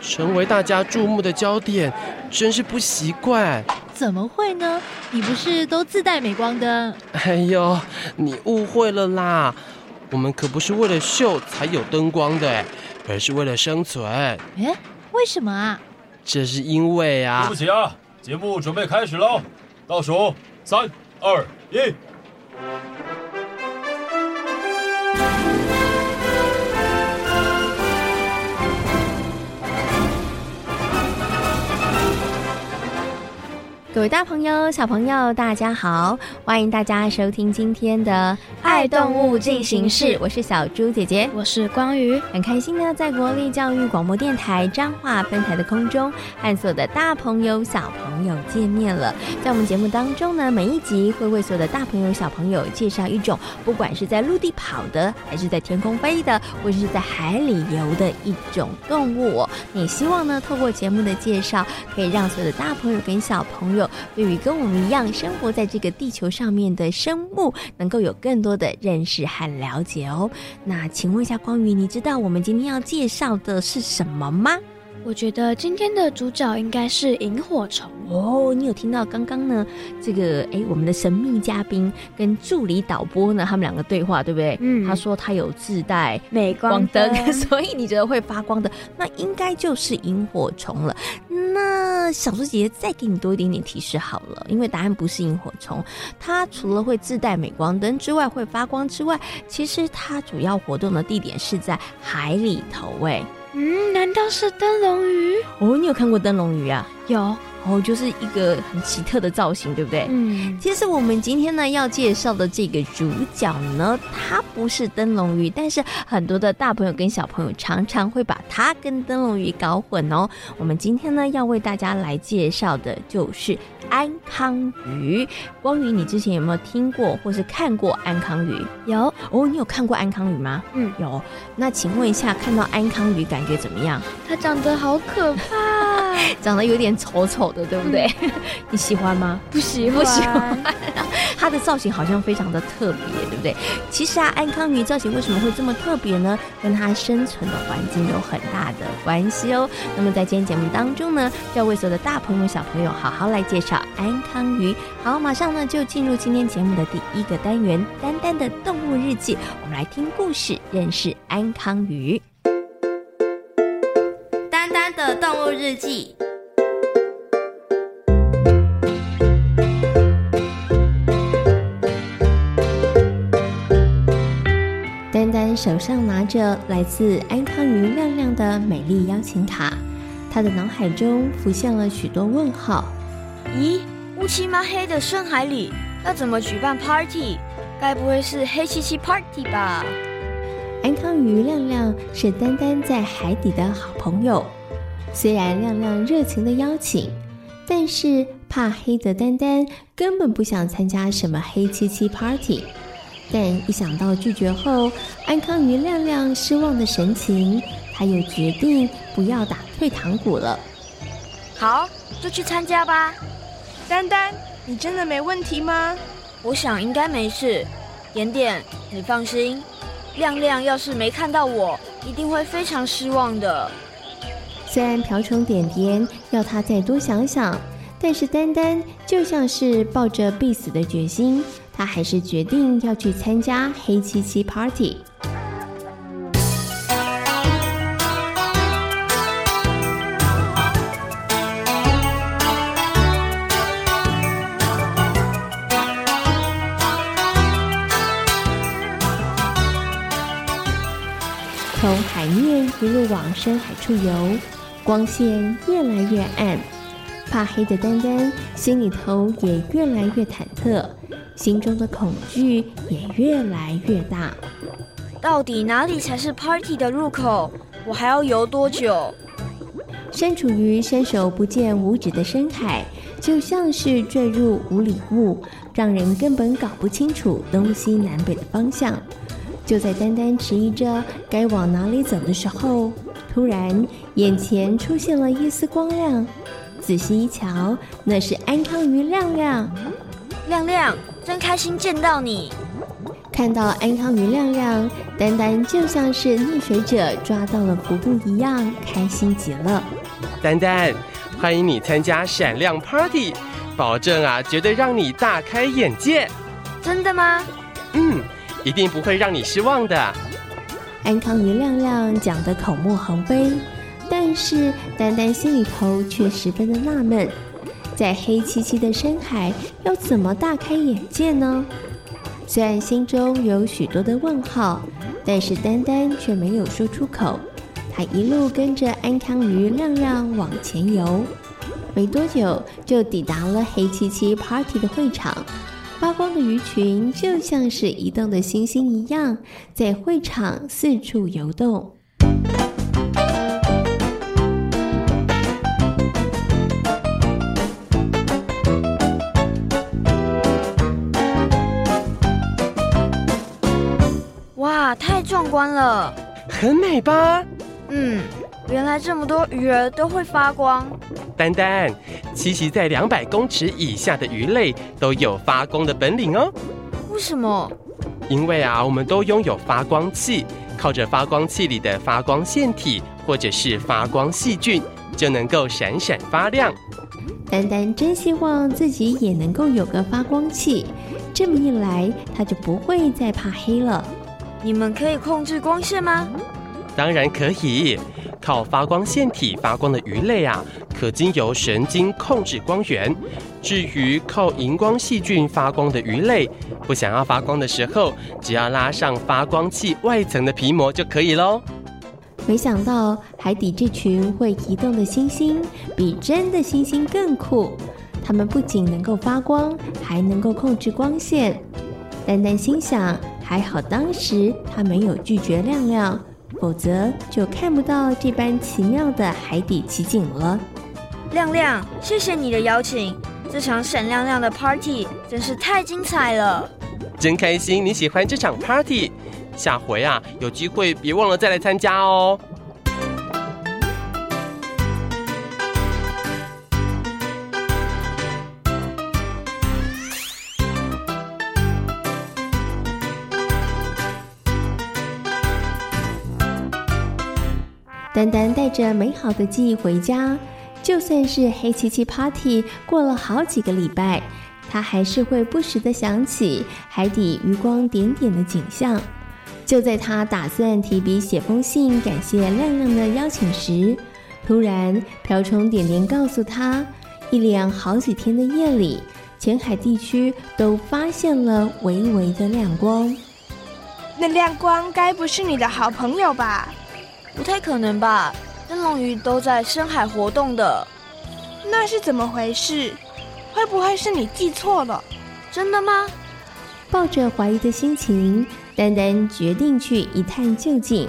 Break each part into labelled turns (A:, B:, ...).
A: 成为大家注目的焦点，真是不习惯。
B: 怎么会呢？你不是都自带镁光灯？
A: 哎呦，你误会了啦！我们可不是为了秀才有灯光的，而是为了生存。
B: 哎，为什么啊？
A: 这是因为啊……
C: 对不起啊，节目准备开始喽，倒数三二一。
D: 各位大朋友、小朋友，大家好！欢迎大家收听今天的《爱动物进行式》，我是小猪姐姐，
E: 我是光宇，
D: 很开心呢，在国立教育广播电台彰化分台的空中，和所有的大朋友、小朋友见面了。在我们节目当中呢，每一集会为所有的大朋友、小朋友介绍一种，不管是在陆地跑的，还是在天空飞的，或者是在海里游的一种动物。你希望呢，透过节目的介绍，可以让所有的大朋友跟小朋友，对于跟我们一样生活在这个地球上面的生物，能够有更多的认识和了解哦。那请问一下光宇，你知道我们今天要介绍的是什么吗？
E: 我觉得今天的主角应该是萤火虫
D: 哦。你有听到刚刚呢？这个哎，我们的神秘嘉宾跟助理导播呢，他们两个对话，对不对？嗯。他说他有自带
E: 镁光灯，
D: 所以你觉得会发光的，那应该就是萤火虫了。那小猪姐姐再给你多一点点提示好了，因为答案不是萤火虫，它除了会自带镁光灯之外，会发光之外，其实它主要活动的地点是在海里头。哎。
E: 嗯，难道是灯笼鱼？
D: 哦，你有看过灯笼鱼啊？
E: 有。
D: 哦，就是一个很奇特的造型，对不对？嗯，其实我们今天呢要介绍的这个主角呢，它不是灯笼鱼，但是很多的大朋友跟小朋友常常会把它跟灯笼鱼搞混哦。我们今天呢要为大家来介绍的就是安康鱼。光宇，你之前有没有听过或是看过安康鱼？
E: 有。
D: 哦，你有看过安康鱼吗？
E: 嗯，
D: 有。那请问一下，看到安康鱼感觉怎么样？
E: 它长得好可怕，
D: 长得有点丑丑的。对不对？嗯、你喜欢吗？
E: 不喜欢，
D: 不喜欢。它的造型好像非常的特别，对不对？其实啊，安康鱼造型为什么会这么特别呢？跟它生存的环境有很大的关系哦。那么在今天节目当中呢，就要为所有的大朋友小朋友好好来介绍安康鱼。好，马上呢就进入今天节目的第一个单元——丹丹的动物日记。我们来听故事，认识安康
F: 鱼。日记。
D: 手上拿着来自安康鱼亮亮的美丽邀请卡，他的脑海中浮现了许多问号。
G: 咦，乌漆嘛黑的深海里要怎么举办 party？该不会是黑漆漆 party 吧？
D: 安康鱼亮亮是丹丹在海底的好朋友，虽然亮亮热情的邀请，但是怕黑的丹丹根本不想参加什么黑漆漆 party。但一想到拒绝后，安康与亮亮失望的神情，他又决定不要打退堂鼓了。
G: 好，就去参加吧。
H: 丹丹，你真的没问题吗？
G: 我想应该没事。点点，你放心，亮亮要是没看到我，一定会非常失望的。
D: 虽然瓢虫点点要他再多想想，但是丹丹就像是抱着必死的决心。他还是决定要去参加黑漆漆 party。从海面一路往深海处游，光线越来越暗，怕黑的丹丹心里头也越来越忐忑，心中的恐惧也越来越大。
G: 到底哪里才是 party 的入口？我还要游多久？
D: 身处于伸手不见五指的深海，就像是坠入无里雾，让人根本搞不清楚东西南北的方向。就在丹丹迟疑着该往哪里走的时候，突然眼前出现了一丝光亮。仔细一瞧，那是安康鱼亮亮。
G: 亮亮，真开心见到你！
D: 看到安康鱼亮亮，丹丹就像是溺水者抓到了浮木一样，开心极了。
A: 丹丹，欢迎你参加闪亮 Party，保证啊，绝对让你大开眼界。
G: 真的吗？
A: 嗯，一定不会让你失望的。
D: 安康鱼亮亮讲得口沫横飞，但是丹丹心里头却十分的纳闷，在黑漆漆的深海要怎么大开眼界呢？虽然心中有许多的问号，但是丹丹却没有说出口。他一路跟着安康鱼亮亮往前游，没多久就抵达了黑漆漆 party 的会场。发光的鱼群就像是移动的星星一样，在会场四处游动。
G: 哇太壮观了，
A: 很美吧？
G: 嗯，原来这么多鱼儿都会发光。
A: 丹丹，栖息在两百公尺以下的鱼类都有发光的本领哦。
G: 为什么？
A: 因为啊，我们都拥有发光器，靠着发光器里的发光腺体或者是发光细菌，就能够闪闪发亮。
D: 丹丹真希望自己也能够有个发光器，这么一来，他就不会再怕黑了。
G: 你们可以控制光线吗？
A: 当然可以，靠发光腺体发光的鱼类啊，可经由神经控制光源。至于靠荧光细菌发光的鱼类，不想要发光的时候，只要拉上发光器外层的皮膜就可以喽。
D: 没想到海底这群会移动的星星，比真的星星更酷。它们不仅能够发光，还能够控制光线。丹丹心想。还好当时他没有拒绝亮亮，否则就看不到这般奇妙的海底奇景了。
G: 亮亮，谢谢你的邀请，这场闪亮亮的 party 真是太精彩了。
A: 真开心你喜欢这场 party，下回啊有机会别忘了再来参加哦。
D: 丹丹带着美好的记忆回家，就算是黑漆漆 party 过了好几个礼拜，他还是会不时的想起海底余光点点的景象。就在他打算提笔写封信感谢亮亮的邀请时，突然瓢虫点点告诉他，一连好几天的夜里，浅海地区都发现了微微的亮光。
H: 那亮光该不是你的好朋友吧？
G: 不太可能吧？灯笼鱼都在深海活动的，
H: 那是怎么回事？会不会是你记错了？
G: 真的吗？
D: 抱着怀疑的心情，丹丹决定去一探究竟。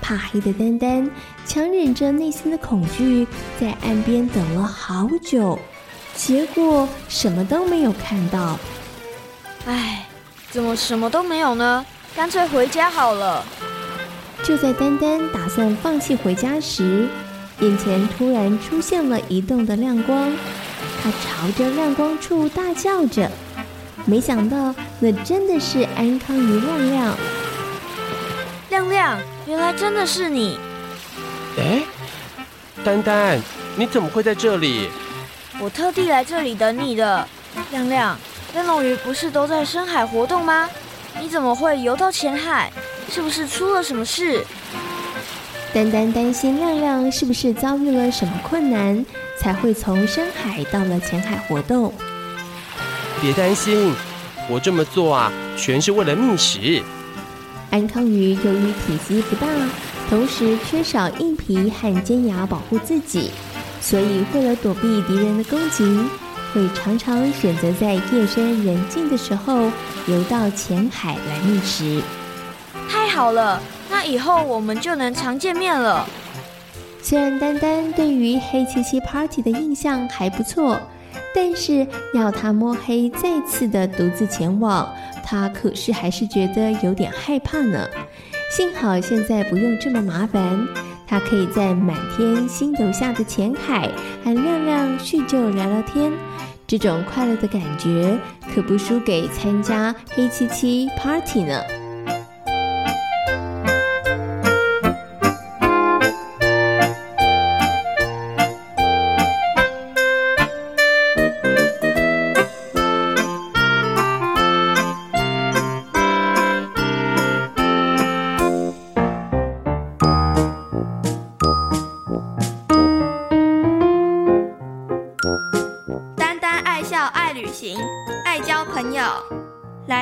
D: 怕黑的丹丹强忍着内心的恐惧，在岸边等了好久，结果什么都没有看到。
G: 唉，怎么什么都没有呢？干脆回家好了。
D: 就在丹丹打算放弃回家时，眼前突然出现了移动的亮光，他朝着亮光处大叫着。没想到那真的是安康鱼亮亮。
G: 亮亮，原来真的是你！
A: 哎，丹丹，你怎么会在这里？
G: 我特地来这里等你的。亮亮，灯笼鱼不是都在深海活动吗？你怎么会游到浅海？是不是出了什么事？
D: 丹丹担心亮亮是不是遭遇了什么困难，才会从深海到了浅海活动。
A: 别担心，我这么做啊，全是为了觅食。
D: 安康鱼由于体积不大，同时缺少硬皮和尖牙保护自己，所以为了躲避敌人的攻击，会常常选择在夜深人静的时候游到浅海来觅食。
G: 好了，那以后我们就能常见面了。
D: 虽然丹丹对于黑漆漆 party 的印象还不错，但是要他摸黑再次的独自前往，他可是还是觉得有点害怕呢。幸好现在不用这么麻烦，他可以在满天星斗下的浅海和亮亮叙旧聊聊天，这种快乐的感觉可不输给参加黑漆漆 party 呢。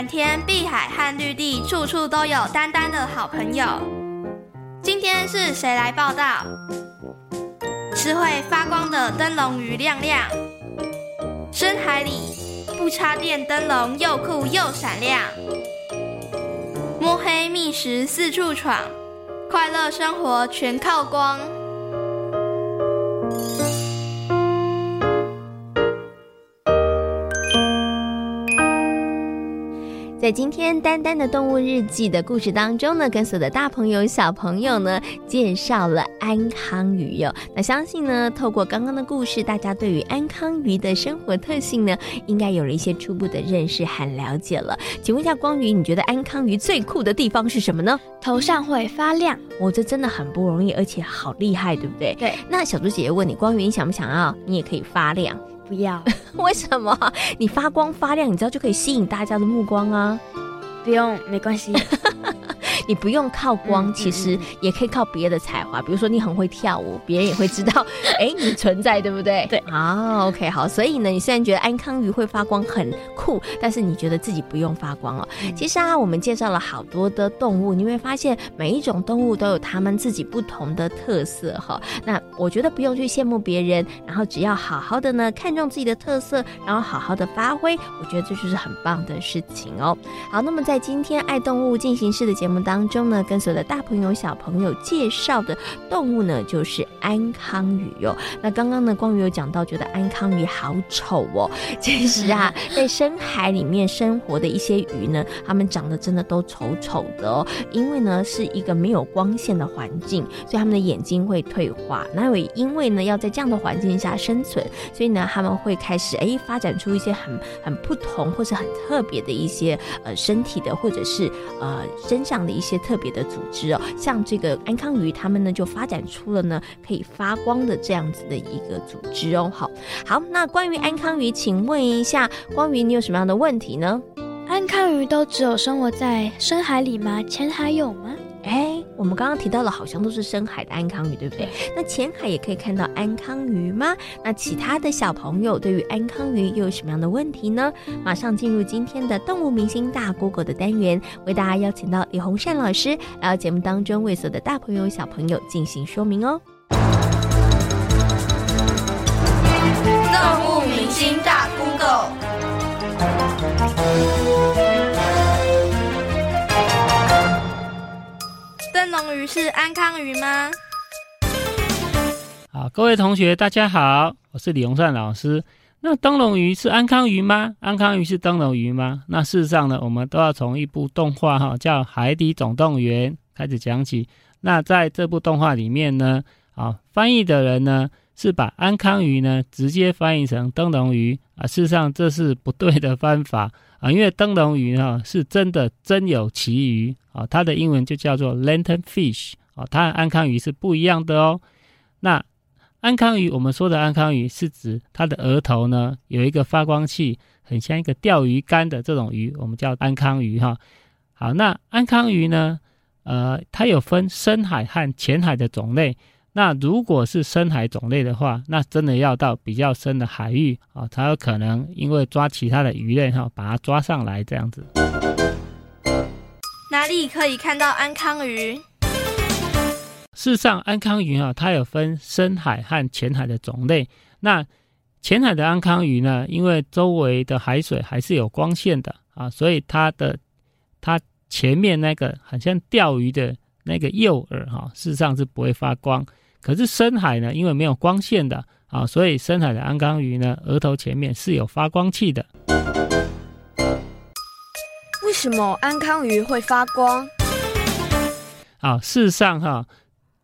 F: 蓝天、碧海和绿地，处处都有丹丹的好朋友。今天是谁来报道？是会发光的灯笼鱼亮亮。深海里不插电灯笼又酷又闪亮。摸黑觅食四处闯，快乐生活全靠光。
D: 在今天丹丹的动物日记的故事当中呢，跟所有的大朋友小朋友呢介绍了安康鱼哟。那相信呢，透过刚刚的故事，大家对于安康鱼的生活特性呢，应该有了一些初步的认识和了解了。请问一下光鱼，你觉得安康鱼最酷的地方是什么呢？
E: 头上会发亮，
D: 哦，这真的很不容易，而且好厉害，对不对？
E: 对。
D: 那小猪姐姐问你，光鱼，你想不想要？你也可以发亮。
E: 不要，
D: 为什么？你发光发亮，你知道就可以吸引大家的目光啊。
E: 不用，没关系。
D: 你不用靠光，其实也可以靠别的才华。比如说你很会跳舞，别人也会知道，哎，你存在，对不对？
E: 对。
D: 啊，OK，好。所以呢，你虽然觉得安康鱼会发光很酷，但是你觉得自己不用发光哦。其实啊，我们介绍了好多的动物，你会发现每一种动物都有它们自己不同的特色哈。那我觉得不用去羡慕别人，然后只要好好的呢看重自己的特色，然后好好的发挥，我觉得这就是很棒的事情哦。好，那么在今天爱动物进行式的节目当中。当中呢，跟所有的大朋友小朋友介绍的动物呢，就是安康鱼哟。那刚刚呢，光宇有讲到，觉得安康鱼好丑哦。其实啊，在深海里面生活的一些鱼呢，它们长得真的都丑丑的哦。因为呢，是一个没有光线的环境，所以它们的眼睛会退化。那也因为呢，要在这样的环境下生存，所以呢，他们会开始哎，发展出一些很很不同或是很特别的一些呃身体的，或者是呃身上的一些。些特别的组织哦，像这个安康鱼，他们呢就发展出了呢可以发光的这样子的一个组织哦。好，好，那关于安康鱼，请问一下光鱼，你有什么样的问题呢？
E: 安康鱼都只有生活在深海里吗？浅海有吗？
D: 哎，我们刚刚提到了，好像都是深海的安康鱼，对不对？那浅海也可以看到安康鱼吗？那其他的小朋友对于安康鱼又有什么样的问题呢？马上进入今天的动物明星大 Google 的单元，为大家邀请到李洪善老师来到节目当中，为所有的大朋友小朋友进行说明哦。
F: 动物明星大是安康鱼吗？
I: 好，各位同学，大家好，我是李洪善老师。那灯笼鱼是安康鱼吗？安康鱼是灯笼鱼吗？那事实上呢，我们都要从一部动画哈，叫《海底总动员》开始讲起。那在这部动画里面呢，啊，翻译的人呢是把安康鱼呢直接翻译成灯笼鱼啊，事实上这是不对的方法。啊，因为灯笼鱼哈是真的真有其鱼啊，它的英文就叫做 lantern fish 啊，它和安康鱼是不一样的哦。那安康鱼，我们说的安康鱼是指它的额头呢有一个发光器，很像一个钓鱼竿的这种鱼，我们叫安康鱼哈。好，那安康鱼呢，呃，它有分深海和浅海的种类。那如果是深海种类的话，那真的要到比较深的海域啊，才有可能因为抓其他的鱼类哈，把它抓上来这样子。
F: 里可以看到安康鱼？
I: 事实上，安康鱼啊，它有分深海和浅海的种类。那浅海的安康鱼呢，因为周围的海水还是有光线的啊，所以它的它前面那个很像钓鱼的那个诱饵哈，事实上是不会发光。可是深海呢，因为没有光线的啊，所以深海的安康鱼呢，额头前面是有发光器的。
G: 为什么安康鱼会发光？
I: 啊，事实上哈，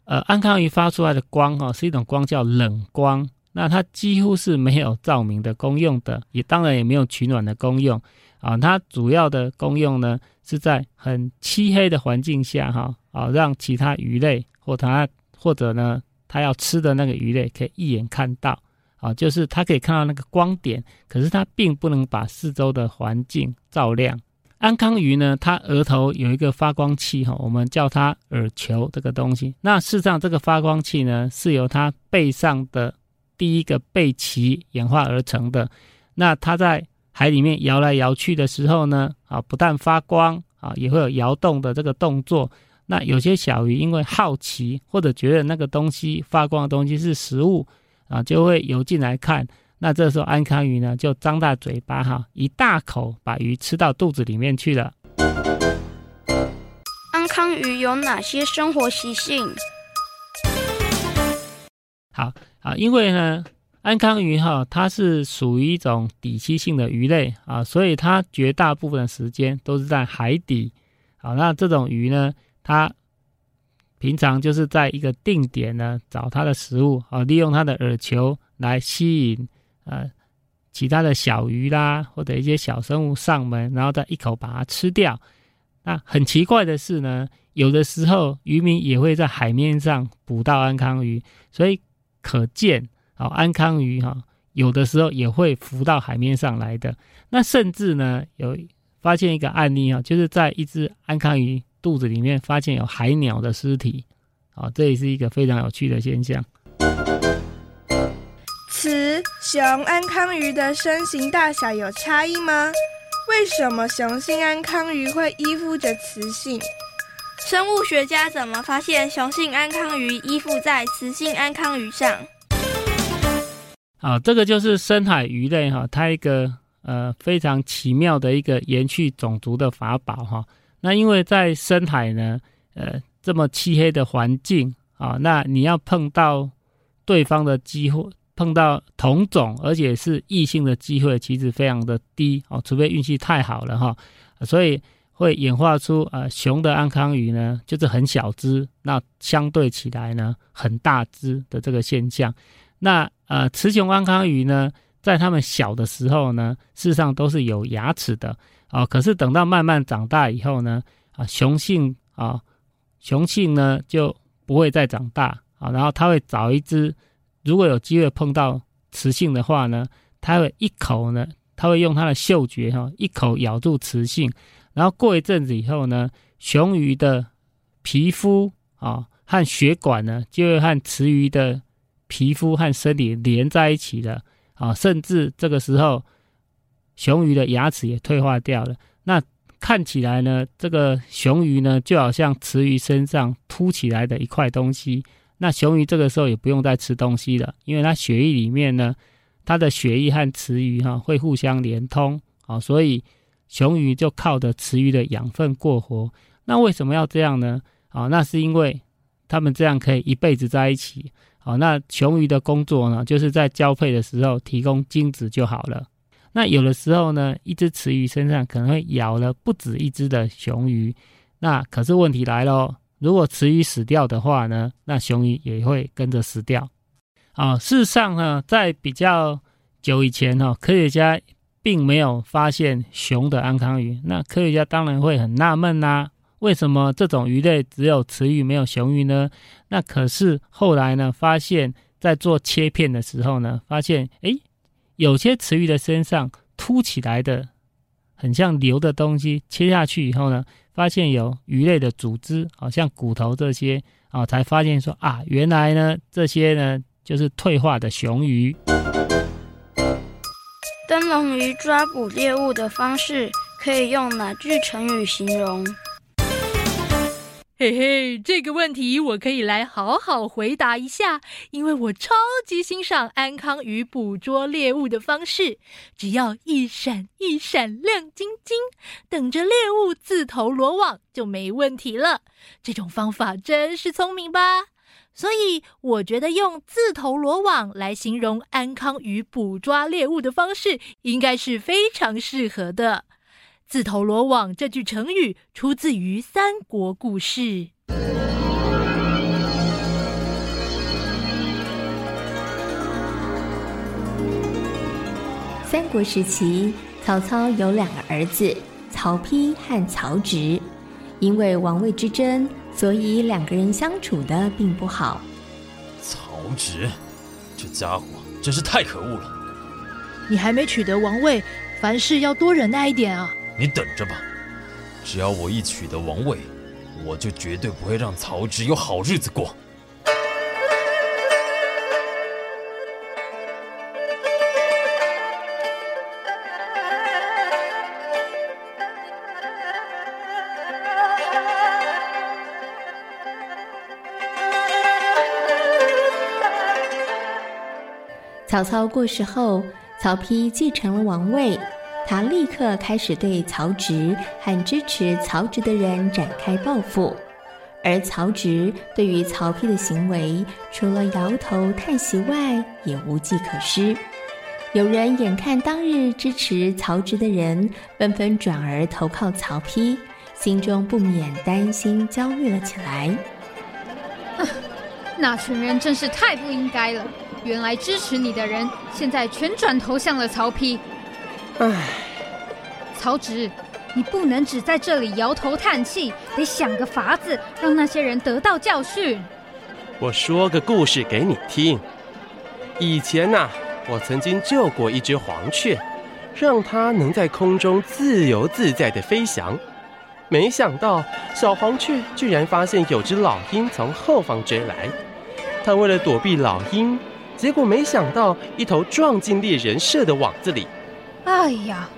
I: 呃，安康鱼发出来的光哈，是一种光叫冷光，那它几乎是没有照明的功用的，也当然也没有取暖的功用啊。它主要的功用呢，是在很漆黑的环境下哈，啊，让其他鱼类或它或者呢，它要吃的那个鱼类可以一眼看到啊，就是它可以看到那个光点，可是它并不能把四周的环境照亮。安康鱼呢，它额头有一个发光器哈，我们叫它耳球这个东西。那事实上，这个发光器呢，是由它背上的第一个背鳍演化而成的。那它在海里面摇来摇去的时候呢，啊，不但发光啊，也会有摇动的这个动作。那有些小鱼因为好奇或者觉得那个东西发光的东西是食物啊，就会游进来看。那这时候安康鱼呢，就张大嘴巴哈，一大口把鱼吃到肚子里面去了。
F: 安康鱼有哪些生活习性？
I: 好啊，因为呢，安康鱼哈，它是属于一种底栖性的鱼类啊，所以它绝大部分的时间都是在海底。好，那这种鱼呢，它平常就是在一个定点呢找它的食物啊，利用它的饵球来吸引。呃，其他的小鱼啦，或者一些小生物上门，然后再一口把它吃掉。那很奇怪的是呢，有的时候渔民也会在海面上捕到安康鱼，所以可见啊、哦，安康鱼哈、有的时候也会浮到海面上来的。那甚至呢，有发现一个案例啊、就是在一只安康鱼肚子里面发现有海鸟的尸体，啊、哦，这也是一个非常有趣的现象。
H: 雌雄安康鱼的身形大小有差异吗？为什么雄性安康鱼会依附着雌性？
F: 生物学家怎么发现雄性安康鱼依附在雌性安康鱼上？
I: 好，这个就是深海鱼类哈，它一个呃非常奇妙的一个延续种族的法宝哈。那因为在深海呢，呃这么漆黑的环境啊，那你要碰到对方的机会。碰到同种而且是异性的机会其实非常的低哦，除非运气太好了哈，所以会演化出呃雄的安康鱼呢，就是很小只，那相对起来呢很大只的这个现象。那呃雌雄安康鱼呢，在它们小的时候呢，事实上都是有牙齿的啊，可是等到慢慢长大以后呢，啊雄性啊雄性呢就不会再长大啊，然后它会找一只。如果有机会碰到雌性的话呢，它会一口呢，它会用它的嗅觉哈，一口咬住雌性，然后过一阵子以后呢，雄鱼的皮肤啊和血管呢，就会和雌鱼的皮肤和身体连在一起了啊，甚至这个时候，雄鱼的牙齿也退化掉了。那看起来呢，这个雄鱼呢，就好像雌鱼身上凸起来的一块东西。那雄鱼这个时候也不用再吃东西了，因为它血液里面呢，它的血液和雌鱼哈会互相连通啊，所以雄鱼就靠着雌鱼的养分过活。那为什么要这样呢？啊，那是因为它们这样可以一辈子在一起。好，那雄鱼的工作呢，就是在交配的时候提供精子就好了。那有的时候呢，一只雌鱼身上可能会咬了不止一只的雄鱼，那可是问题来了。如果雌鱼死掉的话呢，那雄鱼也会跟着死掉。啊、事实上呢，在比较久以前哈、科学家并没有发现雄的安康鱼。那科学家当然会很纳闷呐，为什么这种鱼类只有雌鱼没有雄鱼呢？那可是后来呢，发现，在做切片的时候呢，发现诶，有些雌鱼的身上凸起来的，很像瘤的东西，切下去以后呢。发现有鱼类的组织，好像骨头这些啊，才发现说啊，原来呢这些呢就是退化的雄鱼。
F: 灯笼鱼抓捕猎物的方式可以用哪句成语形容？
J: 嘿嘿，这个问题我可以来好好回答一下，因为我超级欣赏安康鱼捕捉猎物的方式，只要一闪一闪亮晶晶，等着猎物自投罗网就没问题了。这种方法真是聪明吧？所以我觉得用自投罗网来形容安康鱼捕抓猎物的方式，应该是非常适合的。自投罗网这句成语出自于三国故事。
D: 三国时期，曹操有两个儿子，曹丕和曹植。因为王位之争，所以两个人相处的并不好。
C: 曹植，这家伙真是太可恶了！
B: 你还没取得王位，凡事要多忍耐一点啊！
C: 你等着吧，只要我一取得王位，我就绝对不会让曹植有好日子过。
D: 曹操过世后，曹丕继承了王位。他立刻开始对曹植和支持曹植的人展开报复，而曹植对于曹丕的行为，除了摇头叹息外，也无计可施。有人眼看当日支持曹植的人纷纷转而投靠曹丕，心中不免担心焦虑了起
K: 来。那群人真是太不应该了！原来支持你的人，现在全转投向了曹丕。
I: 唉，
K: 曹植，你不能只在这里摇头叹气，得想个法子让那些人得到教训。
A: 我说个故事给你听。以前呐、我曾经救过一只黄雀，让它能在空中自由自在的飞翔。没想到小黄雀居然发现有只老鹰从后方追来，它为了躲避老鹰，结果没想到一头撞进猎人设的网子里。
K: 哎呀，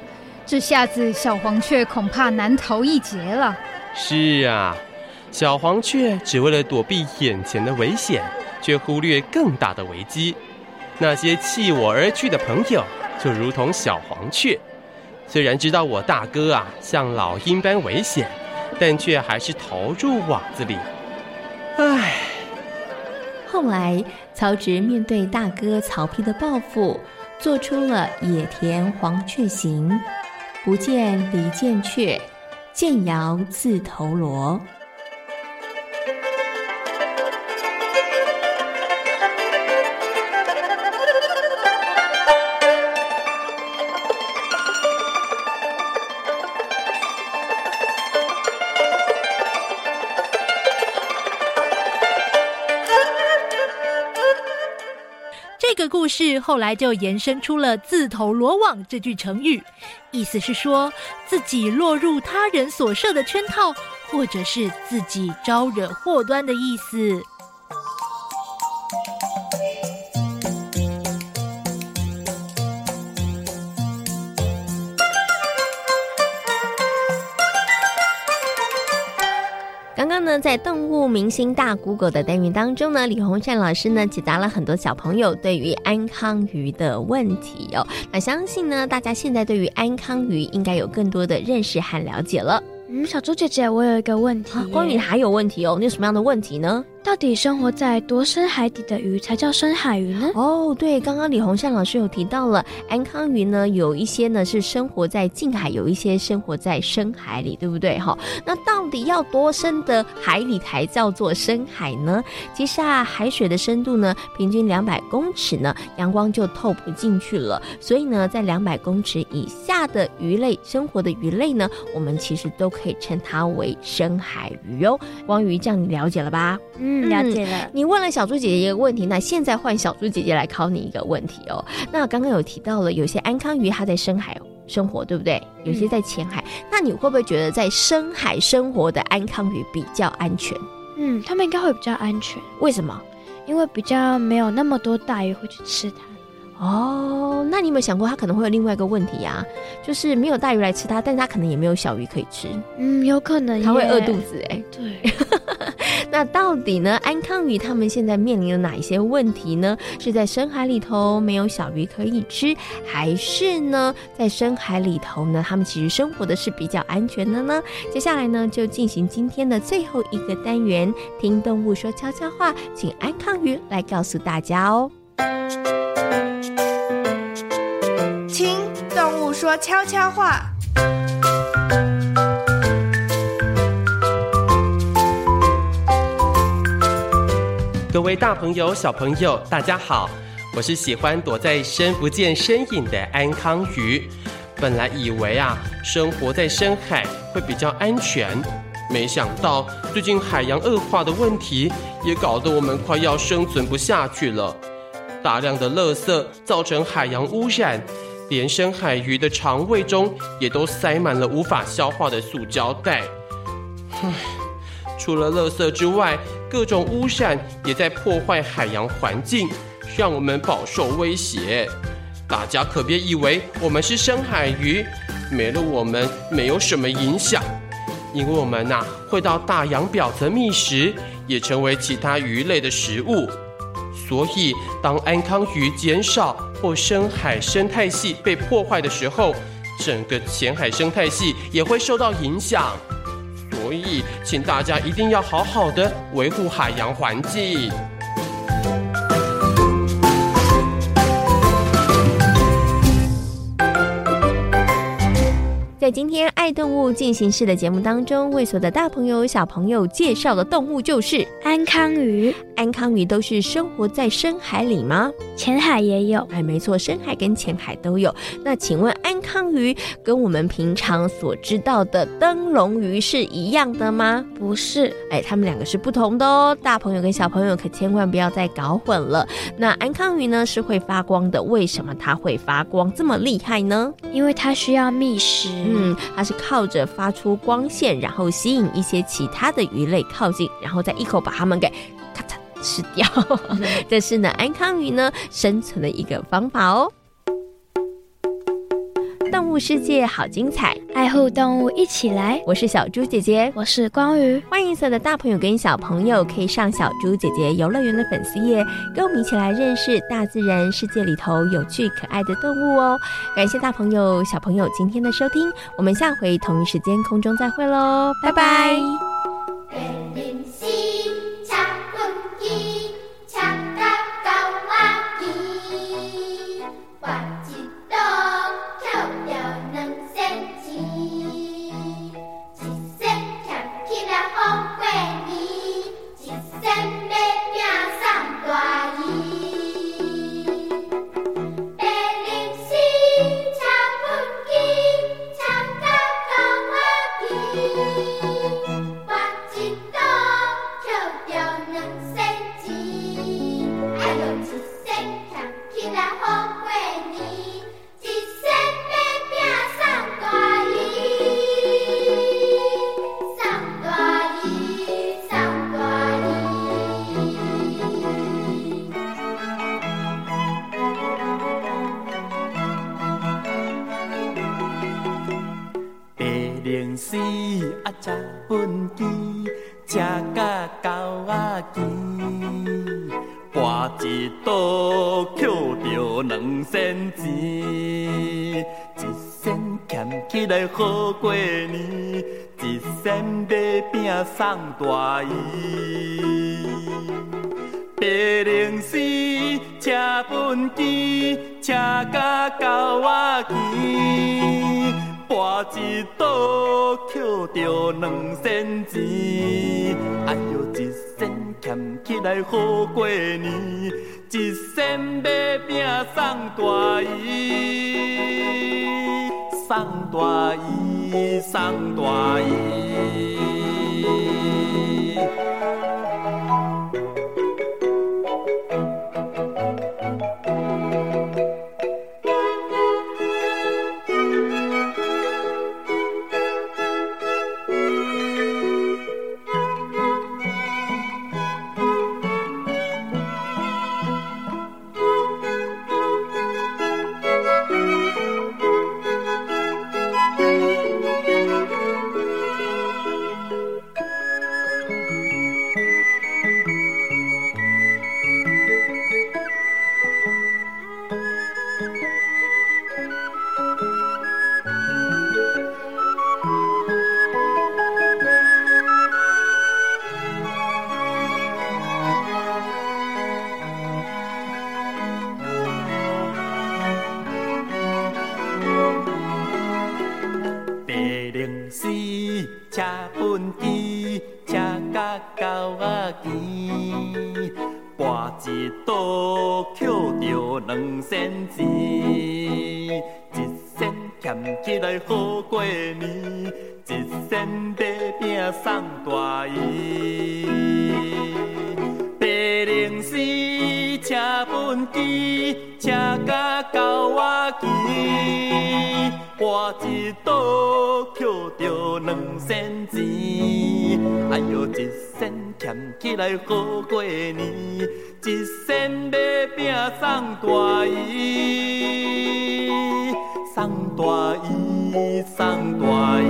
K: 这下子小黄雀恐怕难逃一劫了。
A: 是啊，小黄雀只为了躲避眼前的危险，却忽略更大的危机。那些弃我而去的朋友，就如同小黄雀，虽然知道我大哥啊像老鹰般危险，但却还是投入网子里。唉。
D: 后来，曹植面对大哥曹丕的报复。做出了《野田黄雀行》，不见离间雀，渐摇自投
J: 罗。故事后来就延伸出了“自投罗网”这句成语，意思是说自己落入他人所设的圈套，或者是自己招惹祸端的意思。
D: 在动物明星大 Google 的单元当中呢，李洪善老师呢解答了很多小朋友对于安康鱼的问题哦。那相信呢，大家现在对于安康鱼应该有更多的认识和了解了。
E: 嗯，小猪姐姐，我有一个问题。
D: 关于还有问题哦，你有什么样的问题呢？
E: 到底生活在多深海底的鱼才叫深海鱼呢？
D: 哦，对，刚刚李洪善老师有提到了安康鱼呢，有一些呢是生活在近海，有一些生活在深海里，对不对？哈，那到底要多深的海里才叫做深海呢？其实啊，海水的深度呢，平均两百公尺呢，阳光就透不进去了。所以呢，在两百公尺以下的鱼类生活的鱼类呢，我们其实都可以称它为深海鱼哦。光鱼这样，你了解了吧？
E: 嗯。了解了，
D: 嗯，你问了小猪姐姐一个问题，那现在换小猪姐姐来考你一个问题哦。那刚刚有提到了，有些安康鱼它在深海生活，对不对？有些在浅海，嗯，那你会不会觉得在深海生活的安康鱼比较安全？
E: 嗯，它们应该会比较安全。
D: 为什么？
E: 因为比较没有那么多大鱼会去吃它。
D: 哦，那你有没有想过，它可能会有另外一个问题呀？就是没有大鱼来吃它，但是它可能也没有小鱼可以吃。
E: 嗯，有可能。
D: 它会饿肚子哎。
E: 对。
D: 那到底呢，安康鱼他们现在面临了哪一些问题呢？是在深海里头没有小鱼可以吃，还是呢，在深海里头呢，他们其实生活的是比较安全的呢？接下来呢，就进行今天的最后一个单元，听动物说悄悄话，请安康鱼来告诉大家哦。
H: 听动物说悄悄话。
A: 各位大朋友、小朋友，大家好，我是喜欢躲在深不见身影的安康鱼。本来以为啊，生活在深海会比较安全，没想到最近海洋恶化的问题，也搞得我们快要生存不下去了。大量的垃圾造成海洋污染，连深海鱼的肠胃中也都塞满了无法消化的塑胶袋。唉，除了垃圾之外，各种污染也在破坏海洋环境，让我们饱受威胁。大家可别以为我们是深海鱼，没了我们没有什么影响，因为我们呐、会到大洋表层觅食，也成为其他鱼类的食物。所以，当安康鱼减少或深海生态系被破坏的时候，整个浅海生态系也会受到影响。所以，请大家一定要好好的维护海洋环境。
D: 在今天爱动物进行式的节目当中，为所有的大朋友、小朋友介绍的动物就是
E: 安康鱼。
D: 安康鱼都是生活在深海里吗？
E: 浅海也有。
D: 哎，没错，深海跟浅海都有。那请问安康鱼跟我们平常所知道的灯笼鱼是一样的吗？
E: 不是，
D: 哎，它们两个是不同的哦。大朋友跟小朋友可千万不要再搞混了。那安康鱼呢是会发光的，为什么它会发光这么厉害呢？
E: 因为它需要觅食。
D: 嗯，它是靠着发出光线，然后吸引一些其他的鱼类靠近，然后再一口把它们给咔嚓。吃掉，这是呢安康鱼呢生存的一个方法哦。动物世界好精彩，
E: 爱护动物一起来。
D: 我是小猪姐姐，
E: 我是光宇。
D: 欢迎所有的大朋友跟小朋友可以上小猪姐姐游乐园的粉丝页，跟我们一起来认识大自然世界里头有趣可爱的动物哦。感谢大朋友小朋友今天的收听，我们下回同一时间空中再会喽，拜拜。
L: 好过年，一仙买饼送大姨。白龙丝车畚箕，车甲狗仔牵，跋一倒捡着两仙钱。哎呦，一俭起来好过年，一仙买饼送大姨。送大姨，送大姨。本畚车，拆到我仔起，花一朵捡着两仙钱。哎呦，一仙俭起来好过年，一仙买饼送大姨，送大姨，送大姨。